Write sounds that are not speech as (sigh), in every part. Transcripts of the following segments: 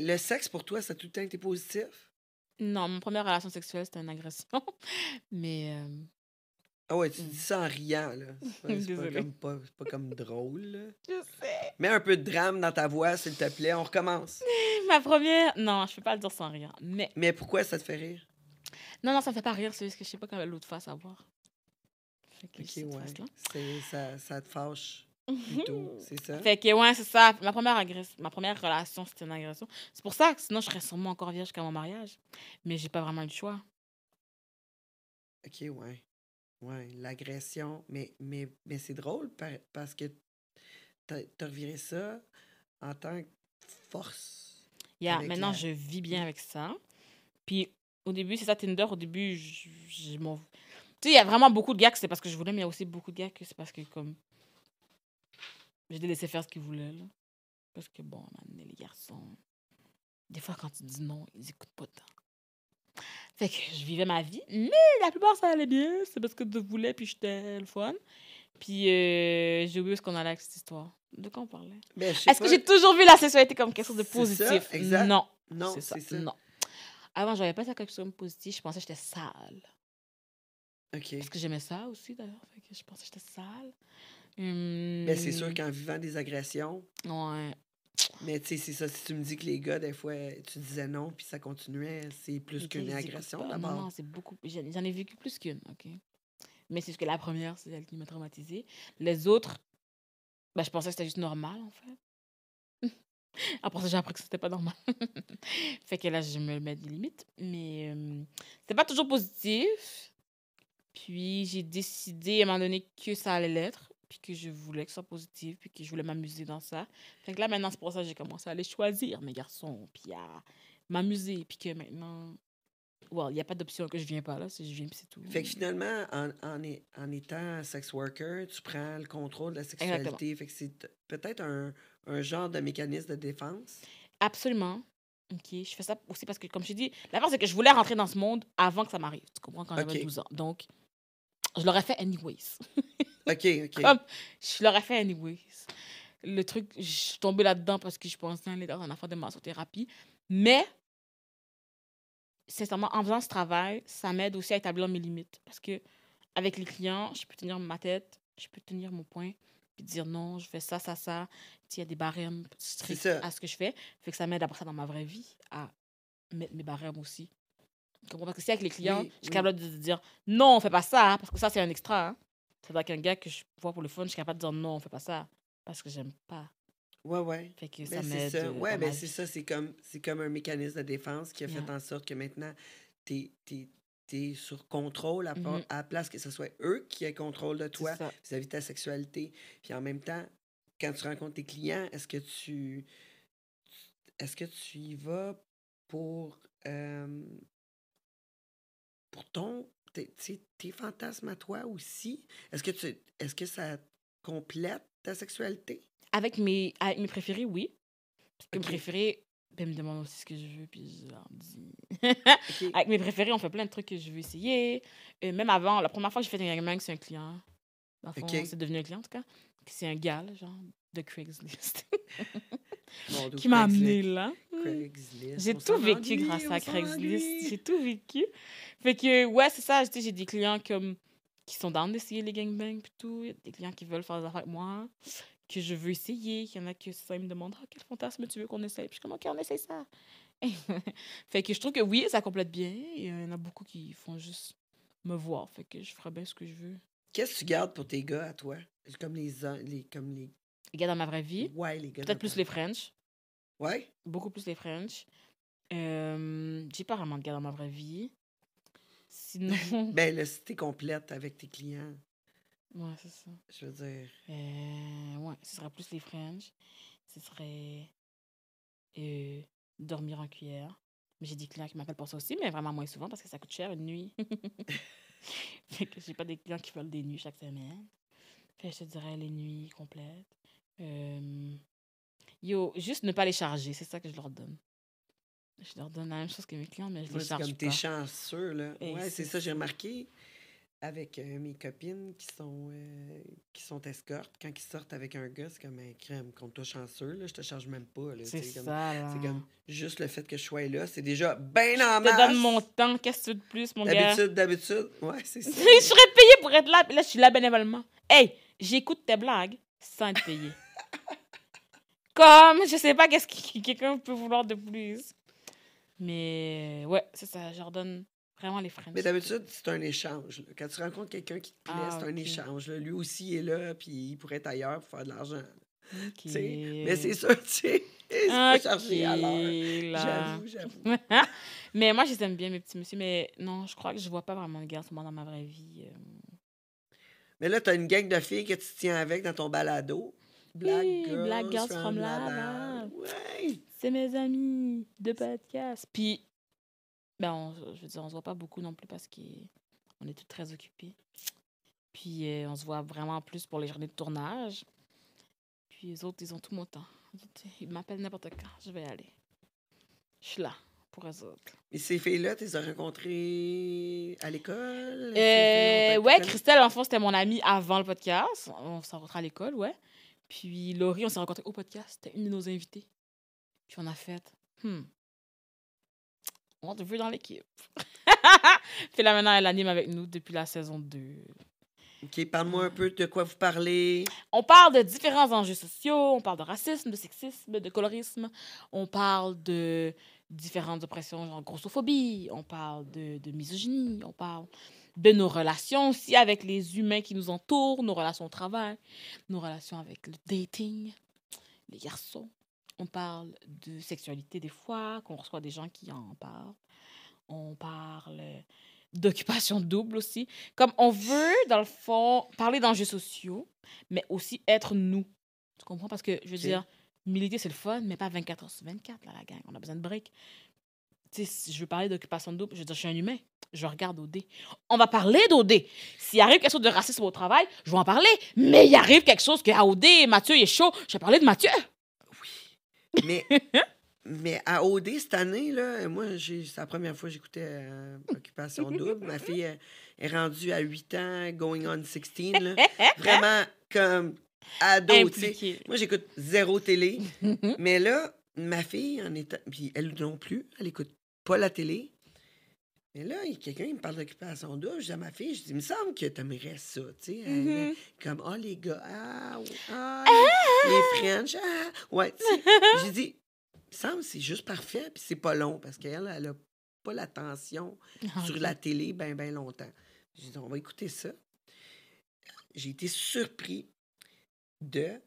Le sexe, pour toi, ça a tout le temps été positif? Non, mon première relation sexuelle, c'était une agression. (laughs) Mais. euh, Ah ouais, tu Mm. dis ça en riant, là. C'est pas- comme, pas, c'est pas comme drôle, là. (laughs) je sais. Mets un peu de drame dans ta voix, s'il te plaît. On recommence. (laughs) Ma première. Non, je peux pas le dire sans rire. Mais. Mais pourquoi ça te fait rire? Non, non, ça me fait pas rire, c'est juste que je sais pas quand l'autre face à voir. Fait que Ok, ouais. ça, ça te fâche plutôt, c'est ça? Fait que, ouais, c'est ça. Ma première, agress- ma première relation, c'était une agression. C'est pour ça que sinon, je serais sûrement encore vierge jusqu'à mon mariage. Mais j'ai pas vraiment eu le choix. Ok, ouais. Ouais, l'agression. Mais, mais, mais c'est drôle par- parce que t'as, reviré ça en tant que force. Yeah, maintenant, la- je vis bien avec ça. Puis, au début, c'est ça, Tinder, au début, je, je m'en... Tu sais, il y a vraiment beaucoup de gars que c'est parce que je voulais, mais il y a aussi beaucoup de gars que c'est parce que, comme... Je les laissé faire ce qu'ils voulaient, là. Parce que, bon, maintenant, les garçons... Des fois, quand tu dis non, ils écoutent pas tant. Fait que je vivais ma vie, mais la plupart, ça allait bien. C'est parce que je voulais, puis j'étais le fun. Puis, euh, j'ai oublié est-ce qu'on allait avec cette histoire. De quoi on parlait? Ben, je Est-ce que j'ai toujours vu la sexualité comme quelque chose de ça, positif? exact. Non. Non, c'est ça. ça. Non. Avant, j'avais pas ça quelque chose de positif. Je pensais que j'étais sale. OK. Parce que j'aimais ça aussi, d'ailleurs. Fait que je pensais que j'étais sale. Hum, Ben, c'est sûr qu'en vivant des agressions, Ouais. mais tu sais, c'est ça. Si tu me dis que les gars, des fois, tu disais non, puis ça continuait, c'est plus qu'une agression pas. Non, d'abord. non, c'est beaucoup. J'en j'en ai vécu plus qu'une, OK? Mais c'est juste que la première, c'est elle qui m'a traumatisée. Les autres, ben, je pensais que c'était juste normal, en fait. (laughs) Après ça, j'ai appris que c'était pas normal. (laughs) fait que là, je me mets des limites. Mais euh, c'était pas toujours positif. Puis j'ai décidé à un moment donné que ça allait l'être. Puis que je voulais que ce soit positif. Puis que je voulais m'amuser dans ça. Fait que là, maintenant, c'est pour ça que j'ai commencé à aller choisir mes garçons. Puis à m'amuser. Puis que maintenant. Well, il n'y a pas d'option que je viens pas là. C'est je viens, puis c'est tout. Fait que finalement, en, en, étant sex worker, tu prends le contrôle de la sexualité. Fait que c'est peut-être un, un genre de mécanisme de défense. Absolument. OK. Je fais ça aussi parce que, comme je t'ai dit, la c'est que je voulais rentrer dans ce monde avant que ça m'arrive. Tu comprends? Quand j'avais Ok. 12 ans. Donc, je l'aurais fait anyways. (laughs) OK, OK. Comme, je l'aurais fait anyways. Le truc, je suis tombée là-dedans parce que je pensais aller dans un affaire de massothérapie. Mais, sincèrement, en faisant ce travail, ça m'aide aussi à établir mes limites. Parce que, avec les clients, je peux tenir ma tête, je peux tenir mon point, puis dire non, je fais ça, ça, ça. Il y a des barèmes stricts ça. à ce que je fais. Fait que ça m'aide après ça dans ma vraie vie à mettre mes barèmes aussi. Parce que si avec les clients, Oui, je suis oui. capable de dire non, on fait pas ça, parce que ça, c'est un extra. Hein. C'est avec un gars que je vois pour le fun, je suis capable de dire non, on fait pas ça, parce que j'aime pas. Ouais, ouais. Fait que ça c'est m'aide. ça. euh, Ouais, dans ben ma c'est ça. C'est comme, comme un mécanisme de défense qui a Yeah. fait en sorte que maintenant, tu es, sur contrôle à, Mhm. à la place que ce soit eux qui aient contrôle de toi vis-à-vis de ta sexualité. Puis en même temps, quand tu rencontres tes clients, est-ce que tu est-ce que tu y vas pour euh, pour ton tes, tes fantasmes à toi aussi? Est-ce que tu est-ce que ça complète ta sexualité? Avec mes, avec mes préférés, oui. Parce que mes préférés, ben, me demandent aussi ce que je veux, puis je leur dis. (laughs) Avec mes préférés, on fait plein de trucs que je veux essayer. Et même avant, la première fois que j'ai fait un gangbang, c'est un client. Dans le fond, Ok. c'est devenu un client, en tout cas. C'est un gars, là, genre, de Craigslist, (laughs) qui m'a amené là. Craigslist. J'ai tout vécu grâce à Craigslist. J'ai tout vécu. Fait que, ouais, c'est ça. J'ai des clients comme, qui sont down d'essayer les gangbangs et tout. Il y a des clients qui veulent faire des affaires avec moi, que je veux essayer. Il y en a que ça, ils me demandent ah, quel fantasme tu veux qu'on essaye? Puis je suis comme, OK, on essaye ça. (laughs) fait que je trouve que oui, ça complète bien. Il y en a beaucoup qui font juste me voir. Fait que je ferai bien ce que je veux. Qu'est-ce que tu gardes pour tes gars à toi? Comme les, les comme les. Les gars dans ma vraie vie, Ouais, les gars. peut-être plus les French. Ouais? beaucoup plus les French. Euh, j'ai pas vraiment de gars dans ma vraie vie. Sinon, (laughs) Ben là, si t'es complète avec tes clients, ouais, c'est ça. je veux dire. Euh, ouais, ce serait plus les French. Ce serait euh, dormir en cuillère. Mais j'ai des clients qui m'appellent pour ça aussi, mais vraiment moins souvent parce que ça coûte cher une nuit. (laughs) (laughs) fait que j'ai pas des clients qui veulent des nuits chaque semaine. Fait que je te dirais les nuits complètes. Euh, yo, juste ne pas les charger, c'est ça que je leur donne. Je leur donne la même chose que mes clients, mais je les charge comme t'es chanceux, là. Et Ouais, c'est ça, j'ai remarqué. avec euh, mes copines qui sont, euh, qui sont escortes. Quand ils sortent avec un gars, c'est comme un crème. Compte toi chanceux, là, je te charge même pas. là, C'est ça. C'est comme juste le fait que je sois là, c'est déjà bien en Je te masse. donne mon temps, qu'est-ce que tu veux de plus, mon gars? D'habitude, d'habitude. Ouais, c'est (laughs) ça. je serais payé pour être là, puis là, je suis là bénévolement. Hey, j'écoute tes blagues sans être payé. Comme, je sais pas qu'est-ce que quelqu'un peut vouloir de plus. Mais, ouais, c'est ça, je leur donne vraiment les freins. Mais d'habitude, c'est un échange. là. Quand tu rencontres quelqu'un qui te plaît, Ah, c'est un échange. là. Lui aussi est là, puis il pourrait être ailleurs pour faire de l'argent. Mais c'est sûr, (laughs) tu sais, c'est pas chargé à. J'avoue, j'avoue. (laughs) mais moi, je les aime bien, mes petits messieurs. Mais non, je crois que je vois pas vraiment de garçons dans ma vraie vie. euh. Mais là, t'as une gang de filles que tu tiens avec dans ton balado. Black Oui, Girls, Black Girls from, from Laval. Laval. Ouais. C'est mes amis de podcast. Puis, ben, on- je veux dire, on se voit pas beaucoup non plus parce qu'on est tous très occupés. Puis, euh, on se voit vraiment plus pour les journées de tournage. Puis, les autres, ils ont tout mon temps. Ils m'appellent n'importe quand. Je vais aller. Je suis là pour eux autres. Et ces filles-là, tu les as rencontrées à l'école? Euh, ouais? Christelle, en fait, c'était mon amie avant le podcast. On s'est rencontrés à l'école, ouais. Puis Laurie, on s'est rencontrés au podcast. C'était une de nos invitées. Puis on a fait, hmm, on te veut dans l'équipe? (laughs) Puis là, maintenant, elle anime avec nous depuis la saison 2. OK, parle-moi un peu de quoi vous parlez. On parle de différents enjeux sociaux, on parle de racisme, de sexisme, de colorisme, on parle de différentes oppressions, genre grossophobie, on parle de, de misogynie, on parle de nos relations aussi avec les humains qui nous entourent, nos relations au travail, nos relations avec le dating, les garçons. On parle de sexualité des fois, qu'on reçoit des gens qui en parlent. On parle d'occupation double aussi. Comme on veut, dans le fond, parler d'enjeux sociaux, mais aussi être nous. Tu comprends? Parce que, je veux dire, militer, c'est le fun, mais pas 24 heures sur 24, là, la gang. On a besoin de break. Si je veux parler d'occupation double, je veux dire, je suis un humain. Je regarde OD. On va parler d'OD. S'il arrive quelque chose de racisme au travail, je vais en parler. Mais il arrive quelque chose que à OD, Mathieu, il est chaud. Je vais parler de Mathieu. Mais, (laughs) mais à OD, cette année, là, moi, c'est la première fois que j'écoutais euh, Occupation Double. Ma fille est rendue à 8 ans, going on 16. Là. Vraiment comme ado. Moi, j'écoute zéro télé. (laughs) mais là, ma fille, en étant. Puis elle non plus, elle écoute pas la télé. Mais là, il y a quelqu'un qui me parle d'occupation double. Je dis à ma fille, je dis, il me semble que t'aimerais ça, tu sais. Mhm. Comme, ah, les gars, ah, ouais, ah, les French, ah. Ouais, tu sais. (laughs) J'ai dit, il me semble que c'est juste parfait, puis c'est pas long, parce qu'elle, elle a pas l'attention sur la télé ben, ben longtemps. J'ai dit, on va écouter ça. J'ai été surpris de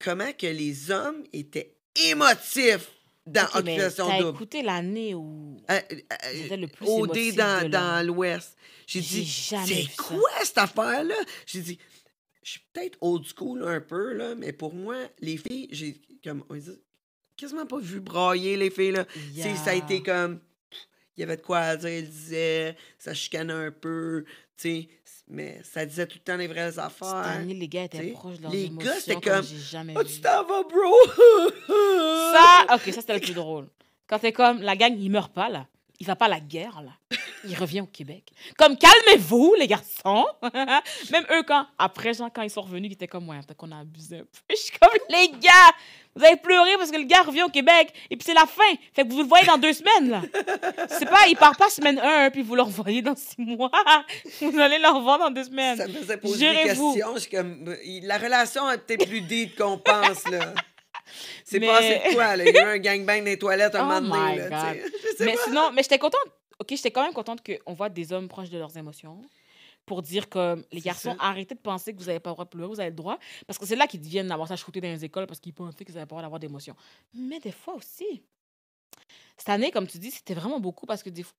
comment que les hommes étaient émotifs dans mais Occupation Double. écouté l'année où Euh, euh, euh, j'étais le plus OD émotif dans, dans l'Ouest. J'ai dit, c'est ça. quoi cette affaire-là? J'ai dit, je suis peut-être old school un peu, là, mais pour moi, les filles, j'ai comme, on dit, quasiment pas vu brailler les filles, là. Ça a été comme, il y avait de quoi à dire, il disait, ça chicanait un peu, tu sais, mais ça disait tout le temps les vraies Cette affaires. année, les gars étaient t'sais, proches de leurs les émotions gars, c'était comme, Oh, tu t'en vas, bro! Ça, ok, ça c'était le plus drôle. Quand c'est comme, la gang, il meurt pas, là. Il va pas à la guerre, là. Il revient au Québec. Comme, calmez-vous, les garçons. (laughs) Même eux, quand, après, genre, quand ils sont revenus, ils étaient comme, ouais, peut-être qu'on a abusé un peu. (laughs) Je suis comme, les gars, vous avez pleuré parce que le gars revient au Québec. Et puis c'est la fin. Fait que vous le voyez dans deux semaines, là. C'est pas, il part pas semaine 1, puis vous le revoyez dans six mois. (laughs) Vous allez le revoir dans deux semaines. Ça me faisait poser des questions. Je suis comme, la relation est peut-être plus deep qu'on pense, là. C'est Mais- passé de quoi, là? Il y a eu un gangbang les toilettes un Oh moment donné, là, Mais pas. sinon, mais j'étais contente. Ok, j'étais quand même contente qu'on voit des hommes proches de leurs émotions pour dire que les garçons, ça. arrêtez de penser que vous n'avez pas le droit de pleurer, vous avez le droit. Parce que c'est là qu'ils viennent avoir ça shooté dans les écoles parce qu'ils pensaient qu'ils n'avaient pas le droit d'avoir d'émotions. Mais des fois aussi. Cette année, comme tu dis, c'était vraiment beaucoup parce que des fois.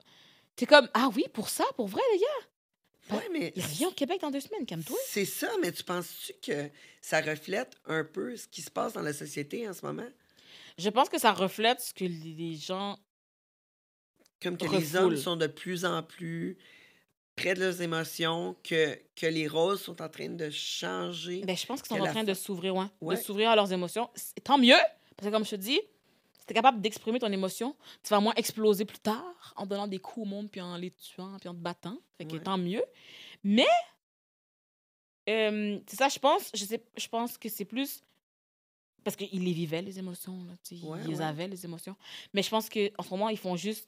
T'es comme, ah oui, pour ça, pour vrai, les gars? Ouais, mais Il revient au Québec dans deux semaines, calme-toi. c'est ça, mais tu penses-tu que ça reflète un peu ce qui se passe dans la société en ce moment? Je pense que ça reflète ce que les gens. Comme que les hommes sont de plus en plus près de leurs émotions, que, que les rôles sont en train de changer. Ben, je pense qu'ils sont en la train de s'ouvrir, ouais, Ouais. de s'ouvrir à leurs émotions. Tant mieux, parce que comme je te dis, si tu es capable d'exprimer ton émotion, tu vas moins exploser plus tard en donnant des coups au monde, puis en les tuant, puis en te battant. Fait que Ouais. tant mieux. Mais, euh, c'est ça, je pense, je, sais, je pense que c'est plus parce qu'ils les vivaient, les émotions. Là, ils ouais. avaient les émotions. Mais je pense qu'en ce moment, ils font juste